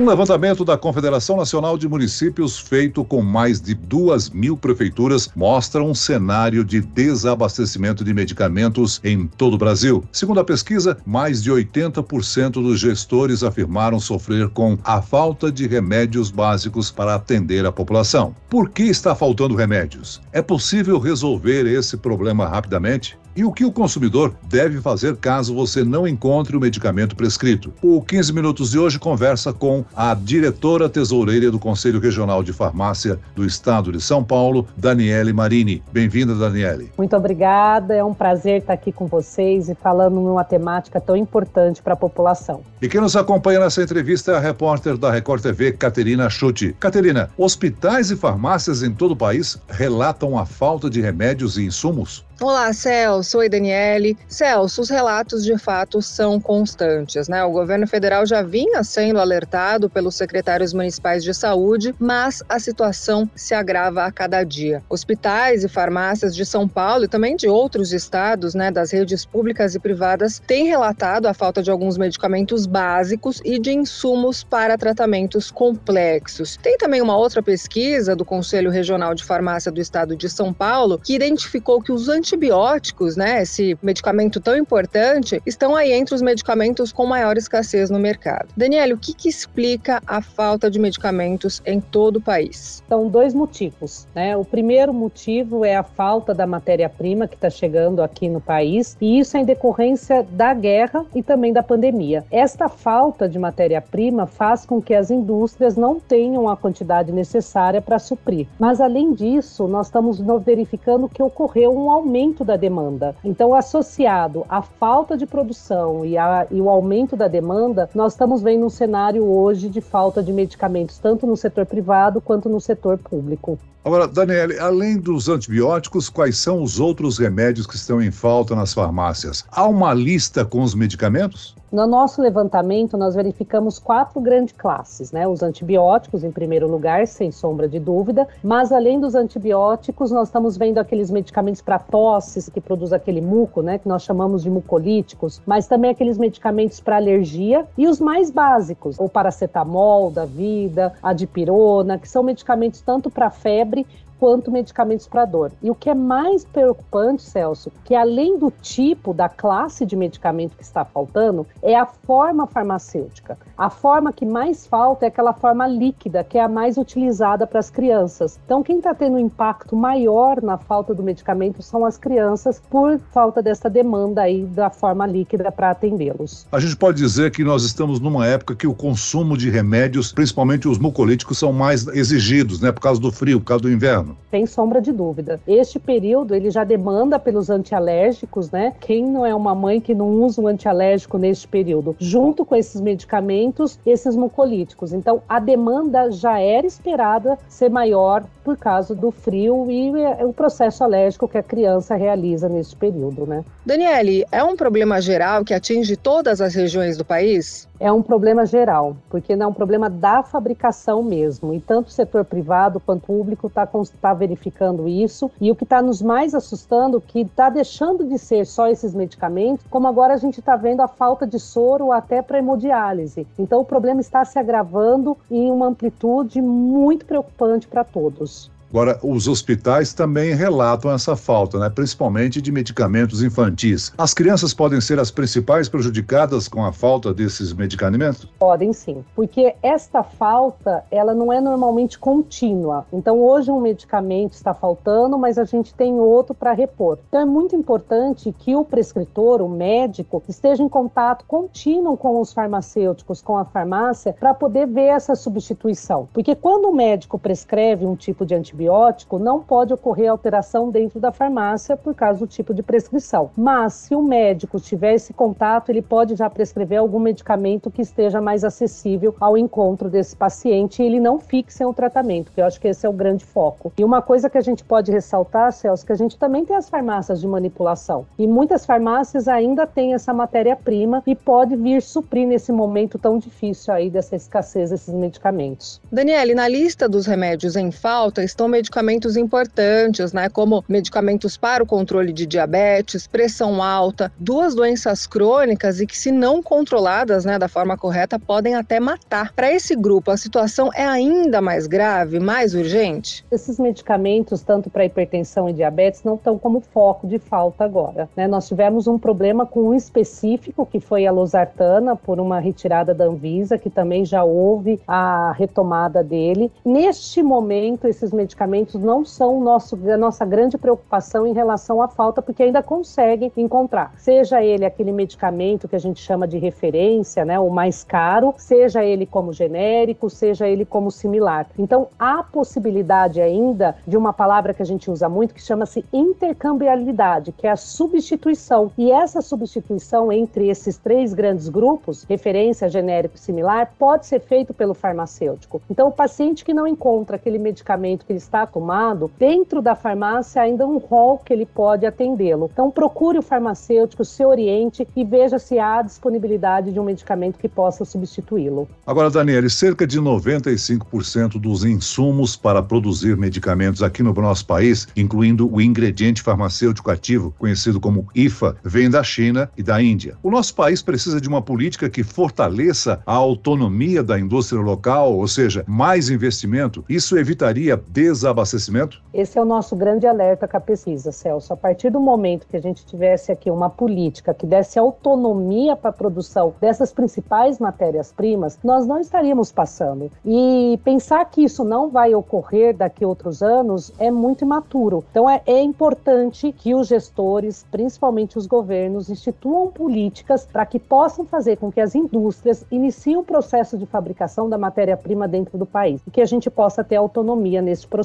Um levantamento da Confederação Nacional de Municípios, feito com mais de duas mil prefeituras, mostra um cenário de desabastecimento de medicamentos em todo o Brasil. Segundo a pesquisa, mais de 80% dos gestores afirmaram sofrer com a falta de remédios básicos para atender a população. Por que está faltando remédios? É possível resolver esse problema rapidamente? E o que o consumidor deve fazer caso você não encontre o medicamento prescrito? O 15 Minutos de hoje conversa com a diretora tesoureira do Conselho Regional de Farmácia do Estado de São Paulo, Daniele Marini. Bem-vinda, Daniele. Muito obrigada, é um prazer estar aqui com vocês e falando numa temática tão importante para a população. E quem nos acompanha nessa entrevista é a repórter da Record TV, Caterina Schutte. Caterina, hospitais e farmácias em todo o país relatam a falta de remédios e insumos? Olá, Celso. Oi, Daniele. Celso, os relatos de fato são constantes, né? O governo federal já vinha sendo alertado pelos secretários municipais de saúde, mas a situação se agrava a cada dia. Hospitais e farmácias de São Paulo e também de outros estados, né, das redes públicas e privadas, têm relatado a falta de alguns medicamentos básicos e de insumos para tratamentos complexos. Tem também uma outra pesquisa do Conselho Regional de Farmácia do Estado de São Paulo que identificou que os anti antibióticos, né, esse medicamento tão importante, estão aí entre os medicamentos com maior escassez no mercado. Daniela, o que, que explica a falta de medicamentos em todo o país? São dois motivos. Né? O primeiro motivo é a falta da matéria-prima que está chegando aqui no país, e isso é em decorrência da guerra e também da pandemia. Esta falta de matéria-prima faz com que as indústrias não tenham a quantidade necessária para suprir. Mas, além disso, nós estamos verificando que ocorreu um aumento aumento da demanda. Então, associado à falta de produção e, a, e o aumento da demanda, nós estamos vendo um cenário hoje de falta de medicamentos, tanto no setor privado quanto no setor público. Agora, Daniele, além dos antibióticos, quais são os outros remédios que estão em falta nas farmácias? Há uma lista com os medicamentos? No nosso levantamento, nós verificamos quatro grandes classes, né? Os antibióticos, em primeiro lugar, sem sombra de dúvida, mas além dos antibióticos, nós estamos vendo aqueles medicamentos para tosses, que produz aquele muco, né? Que nós chamamos de mucolíticos, mas também aqueles medicamentos para alergia e os mais básicos, o paracetamol da vida, a dipirona, que são medicamentos tanto para febre quanto medicamentos para dor. E o que é mais preocupante, Celso, que além do tipo da classe de medicamento que está faltando, é a forma farmacêutica. A forma que mais falta é aquela forma líquida, que é a mais utilizada para as crianças. Então, quem está tendo um impacto maior na falta do medicamento são as crianças, por falta dessa demanda aí da forma líquida para atendê-los. A gente pode dizer que nós estamos numa época que o consumo de remédios, principalmente os mucolíticos, são mais exigidos, né, por causa do frio, por causa do inverno. Sem sombra de dúvida. Este período ele já demanda pelos antialérgicos, né? Quem não é uma mãe que não usa um antialérgico neste período? Junto com esses medicamentos, esses mucolíticos. Então, a demanda já era esperada ser maior por causa do frio e é, o processo alérgico que a criança realiza neste período, né? Daniele, é um problema geral que atinge todas as regiões do país? é um problema geral, porque não é um problema da fabricação mesmo. E tanto o setor privado quanto o público está tá verificando isso. E o que está nos mais assustando, que está deixando de ser só esses medicamentos, como agora a gente está vendo a falta de soro até para hemodiálise. Então o problema está se agravando em uma amplitude muito preocupante para todos. Agora, os hospitais também relatam essa falta, né? principalmente de medicamentos infantis. As crianças podem ser as principais prejudicadas com a falta desses medicamentos? Podem sim, porque esta falta ela não é normalmente contínua. Então, hoje um medicamento está faltando, mas a gente tem outro para repor. Então, é muito importante que o prescritor, o médico, esteja em contato contínuo com os farmacêuticos, com a farmácia, para poder ver essa substituição. Porque quando o médico prescreve um tipo de antibiótico, antibiótico, não pode ocorrer alteração dentro da farmácia por causa do tipo de prescrição. Mas se o médico tiver esse contato, ele pode já prescrever algum medicamento que esteja mais acessível ao encontro desse paciente e ele não fixe o tratamento, que eu acho que esse é o grande foco. E uma coisa que a gente pode ressaltar, Celso, que a gente também tem as farmácias de manipulação. E muitas farmácias ainda têm essa matéria-prima e pode vir suprir nesse momento tão difícil aí dessa escassez desses medicamentos. Daniele, na lista dos remédios em falta estão medicamentos importantes, né, como medicamentos para o controle de diabetes, pressão alta, duas doenças crônicas e que, se não controladas né, da forma correta, podem até matar. Para esse grupo, a situação é ainda mais grave, mais urgente? Esses medicamentos, tanto para hipertensão e diabetes, não estão como foco de falta agora. Né? Nós tivemos um problema com um específico, que foi a losartana, por uma retirada da Anvisa, que também já houve a retomada dele. Neste momento, esses medicamentos não são nosso, a nossa grande preocupação em relação à falta, porque ainda conseguem encontrar. Seja ele aquele medicamento que a gente chama de referência, né, o mais caro, seja ele como genérico, seja ele como similar. Então, há possibilidade ainda de uma palavra que a gente usa muito que chama-se intercambiabilidade, que é a substituição. E essa substituição entre esses três grandes grupos, referência, genérico e similar, pode ser feito pelo farmacêutico. Então, o paciente que não encontra aquele medicamento que ele está tomado, dentro da farmácia ainda um rol que ele pode atendê-lo. Então, procure o farmacêutico, se oriente e veja se há disponibilidade de um medicamento que possa substituí-lo. Agora, Daniele, cerca de 95% dos insumos para produzir medicamentos aqui no nosso país, incluindo o ingrediente farmacêutico ativo, conhecido como IFA, vem da China e da Índia. O nosso país precisa de uma política que fortaleça a autonomia da indústria local, ou seja, mais investimento. Isso evitaria desabastecimento? Esse é o nosso grande alerta com a pesquisa, Celso. A partir do momento que a gente tivesse aqui uma política que desse autonomia para a produção dessas principais matérias-primas, nós não estaríamos passando. E pensar que isso não vai ocorrer daqui a outros anos é muito imaturo. Então é, é importante que os gestores, principalmente os governos, instituam políticas para que possam fazer com que as indústrias iniciem o processo de fabricação da matéria-prima dentro do país e que a gente possa ter autonomia nesse processo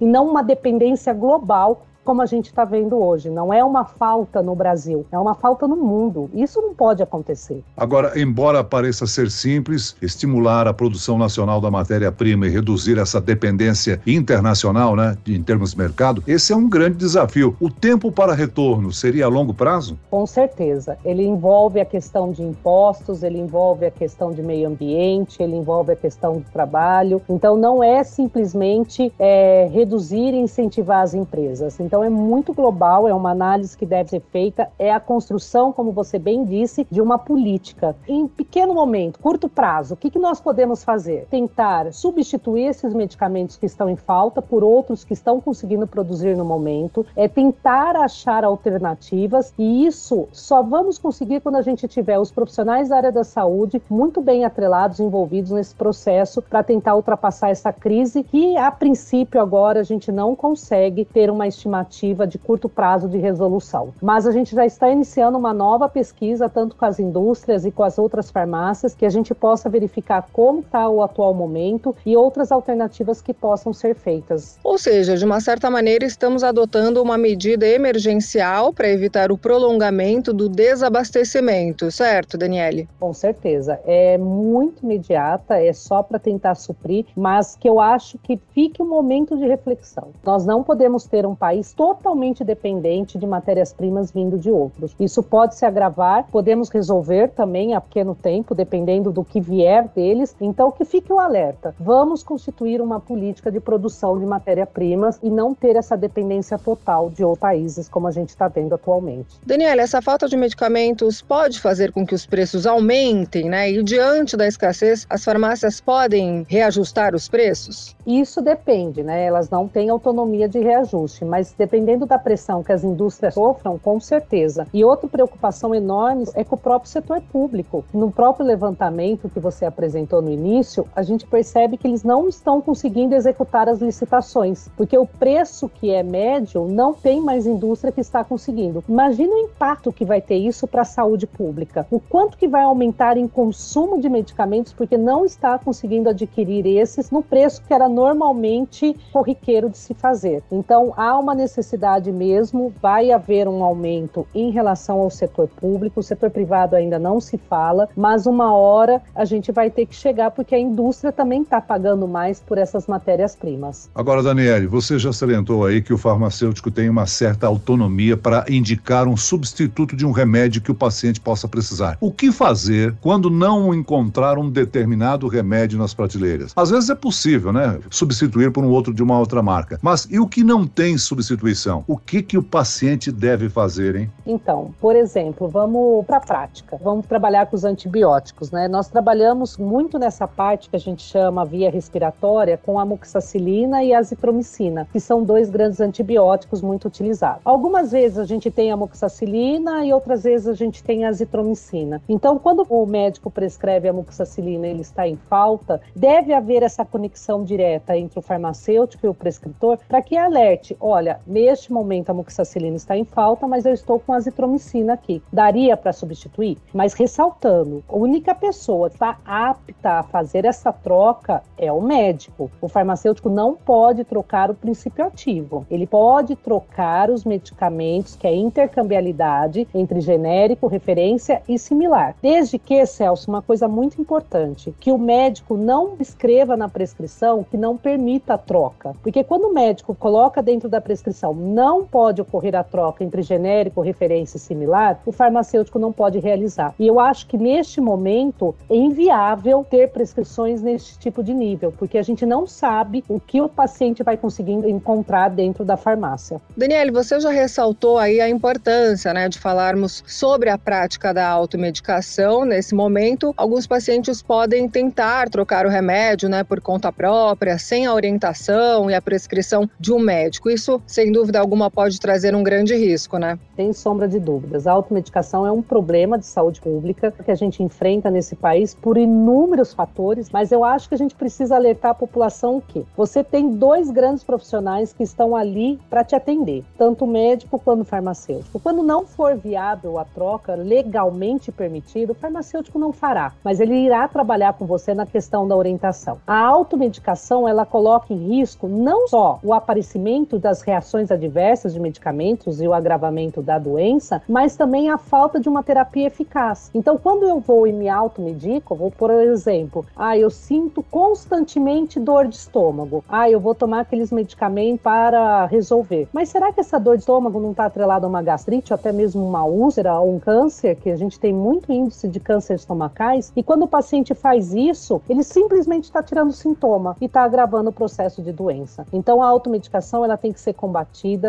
e não uma dependência global como a gente está vendo hoje. Não é uma falta no Brasil, é uma falta no mundo. Isso não pode acontecer. Agora, embora pareça ser simples, estimular a produção nacional da matéria-prima e reduzir essa dependência internacional, né, em termos de mercado, esse é um grande desafio. O tempo para retorno seria a longo prazo? Com certeza. Ele envolve a questão de impostos, ele envolve a questão de meio ambiente, ele envolve a questão do trabalho. Então, não é simplesmente é, reduzir e incentivar as empresas. Então, então é muito global, é uma análise que deve ser feita, é a construção, como você bem disse, de uma política. Em pequeno momento, curto prazo, o que, que nós podemos fazer? Tentar substituir esses medicamentos que estão em falta por outros que estão conseguindo produzir no momento, é tentar achar alternativas e isso só vamos conseguir quando a gente tiver os profissionais da área da saúde muito bem atrelados, envolvidos nesse processo para tentar ultrapassar essa crise que a princípio agora a gente não consegue ter uma estimativa alternativa de curto prazo de resolução. Mas a gente já está iniciando uma nova pesquisa, tanto com as indústrias e com as outras farmácias, que a gente possa verificar como está o atual momento e outras alternativas que possam ser feitas. Ou seja, de uma certa maneira, estamos adotando uma medida emergencial para evitar o prolongamento do desabastecimento, certo, Daniele? Com certeza. É muito imediata, é só para tentar suprir, mas que eu acho que fique um momento de reflexão. Nós não podemos ter um país totalmente dependente de matérias-primas vindo de outros. Isso pode se agravar, podemos resolver também a pequeno tempo, dependendo do que vier deles. Então, que fique o alerta. Vamos constituir uma política de produção de matéria-primas e não ter essa dependência total de outros países, como a gente está vendo atualmente. Daniela, essa falta de medicamentos pode fazer com que os preços aumentem, né? E diante da escassez, as farmácias podem reajustar os preços? Isso depende, né? Elas não têm autonomia de reajuste, mas dependendo da pressão que as indústrias sofram, com certeza. E outra preocupação enorme é com o próprio setor público. No próprio levantamento que você apresentou no início, a gente percebe que eles não estão conseguindo executar as licitações, porque o preço que é médio não tem mais indústria que está conseguindo. Imagina o impacto que vai ter isso para a saúde pública. O quanto que vai aumentar em consumo de medicamentos porque não está conseguindo adquirir esses no preço que era normalmente corriqueiro de se fazer. Então, há uma necessidade necessidade mesmo, vai haver um aumento em relação ao setor público, o setor privado ainda não se fala, mas uma hora a gente vai ter que chegar porque a indústria também está pagando mais por essas matérias-primas. Agora, Daniele, você já salientou aí que o farmacêutico tem uma certa autonomia para indicar um substituto de um remédio que o paciente possa precisar. O que fazer quando não encontrar um determinado remédio nas prateleiras? Às vezes é possível, né? Substituir por um outro de uma outra marca. Mas e o que não tem substituição? O que que o paciente deve fazer, hein? Então, por exemplo, vamos para a prática. Vamos trabalhar com os antibióticos, né? Nós trabalhamos muito nessa parte que a gente chama via respiratória com a amoxicilina e a azitromicina, que são dois grandes antibióticos muito utilizados. Algumas vezes a gente tem a amoxicilina e outras vezes a gente tem a azitromicina. Então, quando o médico prescreve a amoxicilina, ele está em falta, deve haver essa conexão direta entre o farmacêutico e o prescritor para que alerte, olha, neste momento a amoxicilina está em falta, mas eu estou com azitromicina aqui. Daria para substituir? Mas ressaltando, a única pessoa que está apta a fazer essa troca é o médico. O farmacêutico não pode trocar o princípio ativo. Ele pode trocar os medicamentos, que é intercambiabilidade entre genérico, referência e similar. Desde que, Celso, uma coisa muito importante, que o médico não escreva na prescrição que não permita a troca. Porque quando o médico coloca dentro da prescrição não pode ocorrer a troca entre genérico, referência e similar, o farmacêutico não pode realizar. E eu acho que neste momento é inviável ter prescrições neste tipo de nível, porque a gente não sabe o que o paciente vai conseguir encontrar dentro da farmácia. Daniele, você já ressaltou aí a importância né, de falarmos sobre a prática da automedicação. Nesse momento, alguns pacientes podem tentar trocar o remédio né, por conta própria, sem a orientação e a prescrição de um médico. Isso, sem dúvida alguma, pode trazer um grande risco, né? Sem sombra de dúvidas. A automedicação é um problema de saúde pública que a gente enfrenta nesse país por inúmeros fatores, mas eu acho que a gente precisa alertar a população que você tem dois grandes profissionais que estão ali para te atender, tanto o médico quanto o farmacêutico. Quando não for viável a troca legalmente permitido, o farmacêutico não fará, mas ele irá trabalhar com você na questão da orientação. A automedicação, ela coloca em risco não só o aparecimento das reações adversas de medicamentos e o agravamento da doença, mas também a falta de uma terapia eficaz. Então, quando eu vou e me automedico, vou, por exemplo, ah, eu sinto constantemente dor de estômago. Ah, eu vou tomar aqueles medicamentos para resolver. Mas será que essa dor de estômago não está atrelada a uma gastrite, ou até mesmo uma úlcera ou um câncer, que a gente tem muito índice de câncer estomacais? E quando o paciente faz isso, ele simplesmente está tirando sintoma e está agravando o processo de doença. Então, a automedicação ela tem que ser combatida,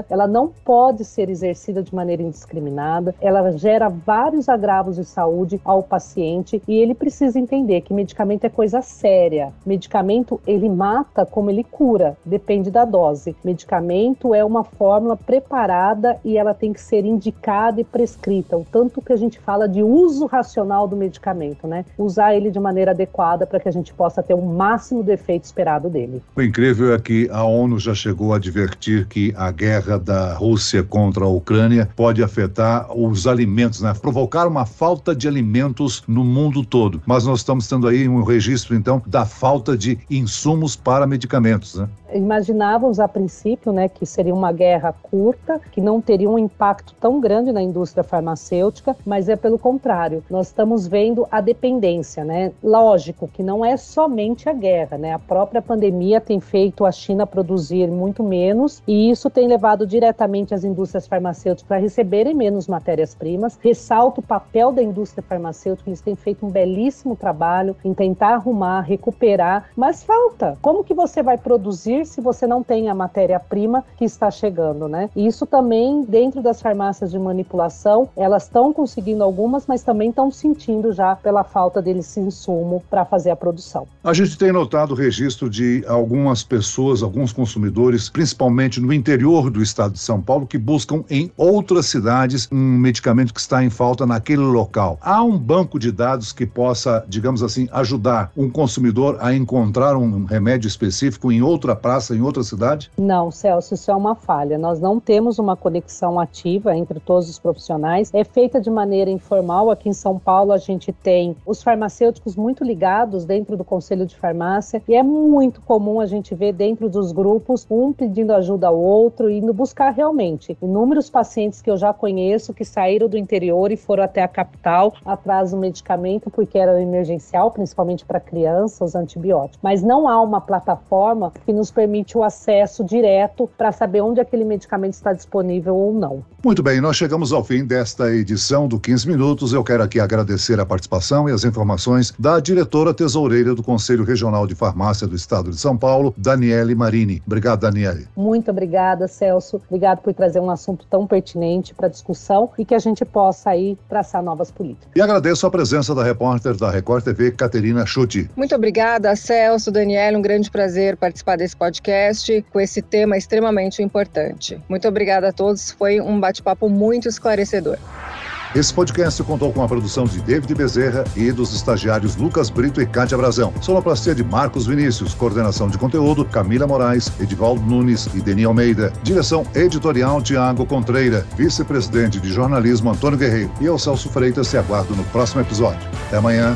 ela não pode ser exercida de maneira indiscriminada, ela gera vários agravos de saúde ao paciente e ele precisa entender que medicamento é coisa séria. Medicamento ele mata como ele cura, depende da dose. Medicamento é uma fórmula preparada e ela tem que ser indicada e prescrita, o tanto que a gente fala de uso racional do medicamento, né? Usar ele de maneira adequada para que a gente possa ter o máximo do efeito esperado dele. O incrível é que a ONU já chegou a advertir que a guerra da Rússia contra a Ucrânia pode afetar os alimentos, né? provocar uma falta de alimentos no mundo todo. Mas nós estamos tendo aí um registro, então, da falta de insumos para medicamentos. Né? Imaginávamos a princípio né, que seria uma guerra curta, que não teria um impacto tão grande na indústria farmacêutica, mas é pelo contrário. Nós estamos vendo a dependência. Né? Lógico que não é somente a guerra, né? a própria pandemia tem feito a China produzir muito menos e isso tem levado diretamente as indústrias farmacêuticas para receberem menos matérias-primas. Ressalto o papel da indústria farmacêutica, eles têm feito um belíssimo trabalho em tentar arrumar, recuperar, mas falta. Como que você vai produzir se você não tem a matéria-prima que está chegando, né? Isso também dentro das farmácias de manipulação, elas estão conseguindo algumas, mas também estão sentindo já pela falta desse insumo para fazer a produção. A gente tem notado o registro de algumas pessoas, alguns consumidores, principalmente no interior do estado de São Paulo, que buscam em outras cidades um medicamento que está em falta naquele local. Há um banco de dados que possa, digamos assim, ajudar um consumidor a encontrar um remédio específico em outra praça, em outra cidade? Não, Celso, isso é uma falha. Nós não temos uma conexão ativa entre todos os profissionais. É feita de maneira informal. Aqui em São Paulo, a gente tem os farmacêuticos muito ligados dentro do Conselho de Farmácia e é muito comum a gente ver dentro dos grupos um pedindo ajuda ao outro outro, indo buscar realmente inúmeros pacientes que eu já conheço que saíram do interior e foram até a capital atrás do medicamento porque era emergencial, principalmente para crianças, antibióticos. Mas não há uma plataforma que nos permite o acesso direto para saber onde aquele medicamento está disponível ou não. Muito bem, nós chegamos ao fim desta edição do 15 Minutos. Eu quero aqui agradecer a participação e as informações da diretora tesoureira do Conselho Regional de Farmácia do Estado de São Paulo, Daniele Marini. Obrigado, Daniele. Muito obrigada, Celso. Obrigado por trazer um assunto tão pertinente para discussão e que a gente possa aí traçar novas políticas. E agradeço a presença da repórter da Record TV, Caterina Schutti. Muito obrigada, Celso, Daniele. Um grande prazer participar desse podcast com esse tema extremamente importante. Muito obrigada a todos. Foi um bate bate-papo muito esclarecedor. Esse podcast contou com a produção de David Bezerra e dos estagiários Lucas Brito e Cátia Brazão. Sonoplastia de Marcos Vinícius, coordenação de conteúdo Camila Moraes, Edivaldo Nunes e Deni Almeida. Direção editorial Tiago Contreira, vice-presidente de jornalismo Antônio Guerreiro. E eu, Celso Freitas, se aguardo no próximo episódio. Até amanhã.